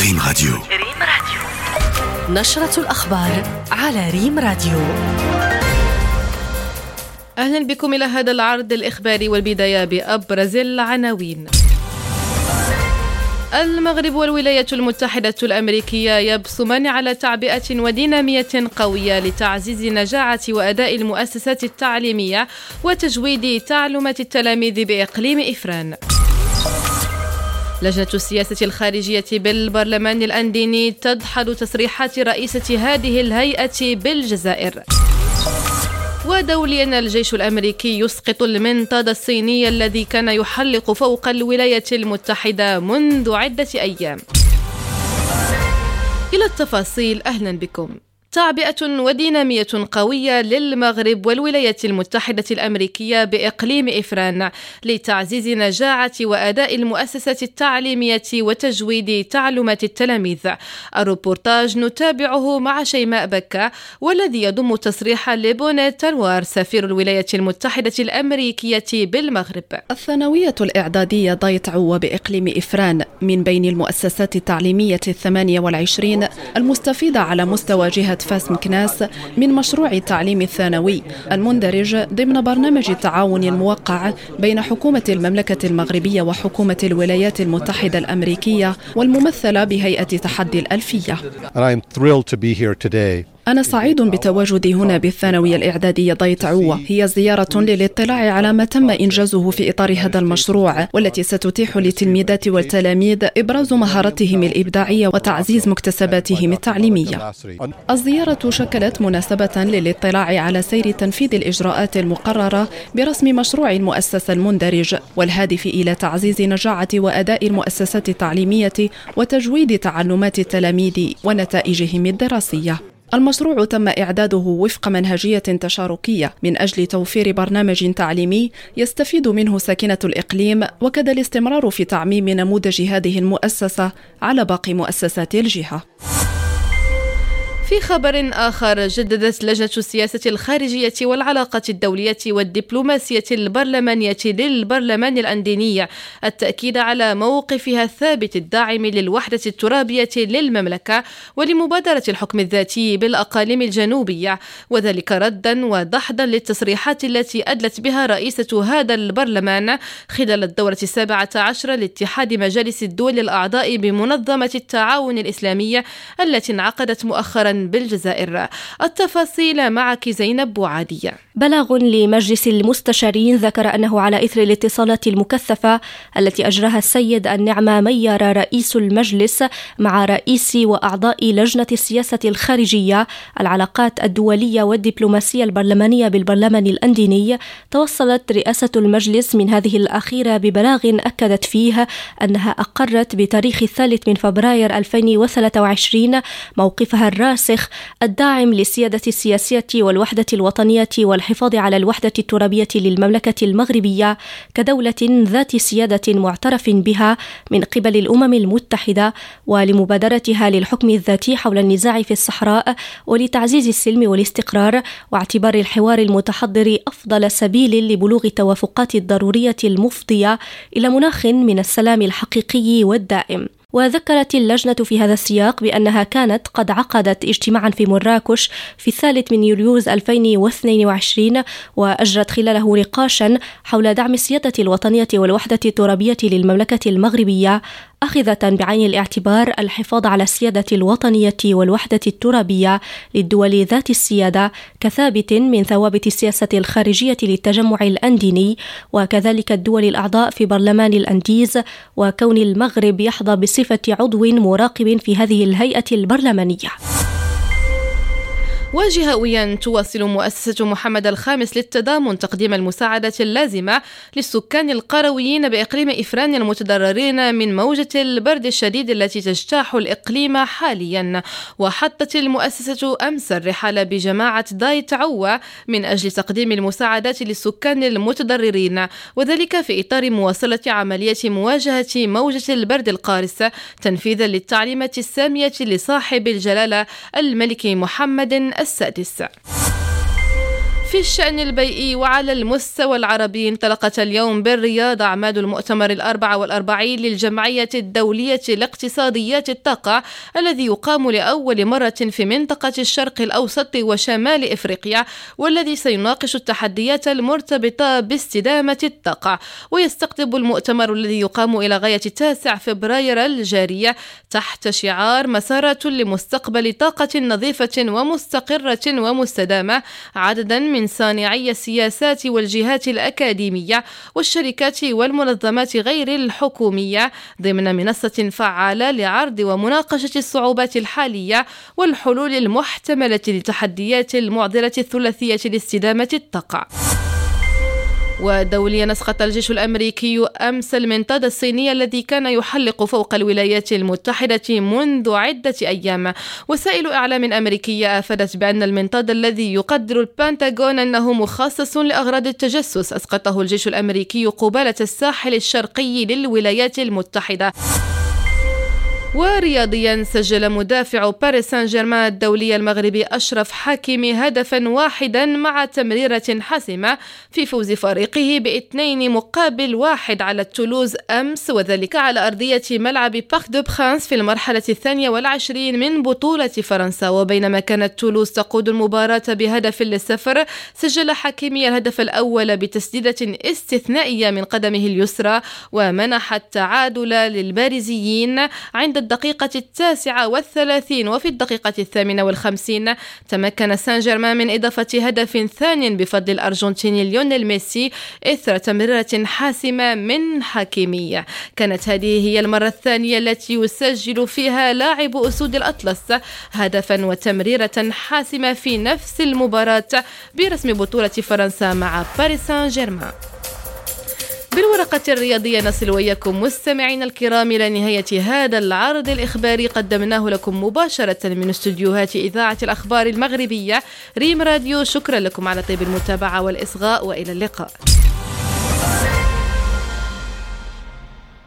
ريم راديو. ريم راديو. نشرة الأخبار على ريم راديو. أهلا بكم إلى هذا العرض الإخباري والبداية بأبرز العناوين. المغرب والولايات المتحدة الأمريكية يبصمان على تعبئة ودينامية قوية لتعزيز نجاعة وأداء المؤسسات التعليمية وتجويد تعلمات التلاميذ بإقليم إفران. لجنة السياسة الخارجية بالبرلمان الأنديني تدحض تصريحات رئيسة هذه الهيئة بالجزائر. ودوليا الجيش الأمريكي يسقط المنطاد الصيني الذي كان يحلق فوق الولايات المتحدة منذ عدة أيام إلى التفاصيل أهلا بكم تعبئة ودينامية قوية للمغرب والولايات المتحدة الأمريكية بإقليم إفران لتعزيز نجاعة وأداء المؤسسات التعليمية وتجويد تعلمات التلاميذ. الروبورتاج نتابعه مع شيماء بكة والذي يضم تصريح لبونيت تالوار سفير الولايات المتحدة الأمريكية بالمغرب. الثانوية الإعدادية ضايت عوة بإقليم إفران. من بين المؤسسات التعليمية الثمانية والعشرين المستفيدة على مستوى جهة فاس مكناس من مشروع التعليم الثانوي المندرج ضمن برنامج التعاون الموقع بين حكومة المملكة المغربية وحكومة الولايات المتحدة الأمريكية والممثلة بهيئة تحدي الألفية. أنا سعيد بتواجدي هنا بالثانوية الإعدادية ضيت عوة هي زيارة للاطلاع على ما تم إنجازه في إطار هذا المشروع والتي ستتيح للتلميذات والتلاميذ إبراز مهاراتهم الإبداعية وتعزيز مكتسباتهم التعليمية. الزيارة شكلت مناسبة للاطلاع على سير تنفيذ الإجراءات المقررة برسم مشروع المؤسسة المندرج والهادف إلى تعزيز نجاعة وأداء المؤسسات التعليمية وتجويد تعلمات التلاميذ ونتائجهم الدراسية. المشروع تم إعداده وفق منهجية تشاركية من أجل توفير برنامج تعليمي يستفيد منه ساكنة الإقليم وكذا الاستمرار في تعميم نموذج هذه المؤسسة على باقي مؤسسات الجهة. في خبر آخر جددت لجنة السياسة الخارجية والعلاقات الدولية والدبلوماسية البرلمانية للبرلمان الأنديني التأكيد على موقفها الثابت الداعم للوحدة الترابية للمملكة ولمبادرة الحكم الذاتي بالأقاليم الجنوبية وذلك ردا ودحضا للتصريحات التي أدلت بها رئيسة هذا البرلمان خلال الدورة السابعة عشر لاتحاد مجالس الدول الأعضاء بمنظمة التعاون الإسلامي التي انعقدت مؤخرا بالجزائر. التفاصيل معك زينب بوعادية بلاغ لمجلس المستشارين ذكر أنه على إثر الاتصالات المكثفة التي أجراها السيد النعمة مير رئيس المجلس مع رئيس وأعضاء لجنة السياسة الخارجية العلاقات الدولية والدبلوماسية البرلمانية بالبرلمان الأنديني. توصلت رئاسة المجلس من هذه الأخيرة ببلاغ أكدت فيه أنها أقرت بتاريخ الثالث من فبراير 2023 موقفها الراسي الراسخ الداعم للسيادة السياسية والوحدة الوطنية والحفاظ على الوحدة الترابية للمملكة المغربية كدولة ذات سيادة معترف بها من قبل الأمم المتحدة ولمبادرتها للحكم الذاتي حول النزاع في الصحراء ولتعزيز السلم والاستقرار واعتبار الحوار المتحضر أفضل سبيل لبلوغ التوافقات الضرورية المفضية إلى مناخ من السلام الحقيقي والدائم. وذكرت اللجنة في هذا السياق بأنها كانت قد عقدت اجتماعا في مراكش في الثالث من يوليوز 2022 وأجرت خلاله نقاشا حول دعم السيادة الوطنية والوحدة الترابية للمملكة المغربية أخذة بعين الاعتبار الحفاظ على السيادة الوطنية والوحدة الترابية للدول ذات السيادة كثابت من ثوابت السياسة الخارجية للتجمع الأنديني وكذلك الدول الأعضاء في برلمان الأنديز وكون المغرب يحظى بصفة عضو مراقب في هذه الهيئة البرلمانية. وجهويا تواصل مؤسسة محمد الخامس للتضامن تقديم المساعدة اللازمة للسكان القرويين بإقليم إفران المتضررين من موجة البرد الشديد التي تجتاح الإقليم حاليا. وحطت المؤسسة أمس الرحال بجماعة دايت عوة من أجل تقديم المساعدات للسكان المتضررين وذلك في إطار مواصلة عملية مواجهة موجة البرد القارس تنفيذا للتعليمات السامية لصاحب الجلالة الملك محمد السادس. في الشأن البيئي وعلى المستوى العربي انطلقت اليوم بالرياض أعمال المؤتمر الأربعة والأربعين للجمعية الدولية لاقتصاديات الطاقة الذي يقام لأول مرة في منطقة الشرق الأوسط وشمال إفريقيا والذي سيناقش التحديات المرتبطة باستدامة الطاقة. ويستقطب المؤتمر الذي يقام إلى غاية 9 فبراير الجارية تحت شعار مسارات لمستقبل طاقة نظيفة ومستقرة ومستدامة عددا من من صانعي السياسات والجهات الأكاديمية والشركات والمنظمات غير الحكومية ضمن منصة فعالة لعرض ومناقشة الصعوبات الحالية والحلول المحتملة لتحديات المعضلة الثلاثية لاستدامة الطاقة. ودوليا أسقط الجيش الأمريكي أمس المنطاد الصيني الذي كان يحلق فوق الولايات المتحدة منذ عدة أيام. وسائل إعلام أمريكية أفادت بأن المنطاد الذي يقدر البنتاغون أنه مخصص لأغراض التجسس أسقطه الجيش الأمريكي قبالة الساحل الشرقي للولايات المتحدة. ورياضيا سجل مدافع باريس سان جيرمان الدولي المغربي أشرف حكيمي هدفا واحدا مع تمريرة حاسمة في فوز فريقه باثنين مقابل واحد على تولوز أمس وذلك على أرضية ملعب بارك دو برانس في المرحلة الثانية والعشرين من بطولة فرنسا. وبينما كانت تولوز تقود المباراة بهدف للصفر سجل حكيمي الهدف الأول بتسديدة استثنائية من قدمه اليسرى ومنح التعادل للبارزيين الدقيقة التاسعة والثلاثين وفي الدقيقة الثامنة والخمسين. تمكن سان جيرمان من إضافة هدف ثاني بفضل الأرجنتيني ليونيل ميسي إثر تمريرة حاسمة من حكيمية كانت هذه هي المرة الثانية التي يسجل فيها لاعب أسود الأطلس هدفا وتمريرة حاسمة في نفس المباراة برسم بطولة فرنسا مع باريس سان جيرمان بالورقة الرياضية نصل وإياكم مستمعينا الكرام إلى نهاية هذا العرض الإخباري. قدمناه لكم مباشرة من استديوهات إذاعة الأخبار المغربية ريم راديو. شكرا لكم على طيب المتابعة والإصغاء وإلى اللقاء.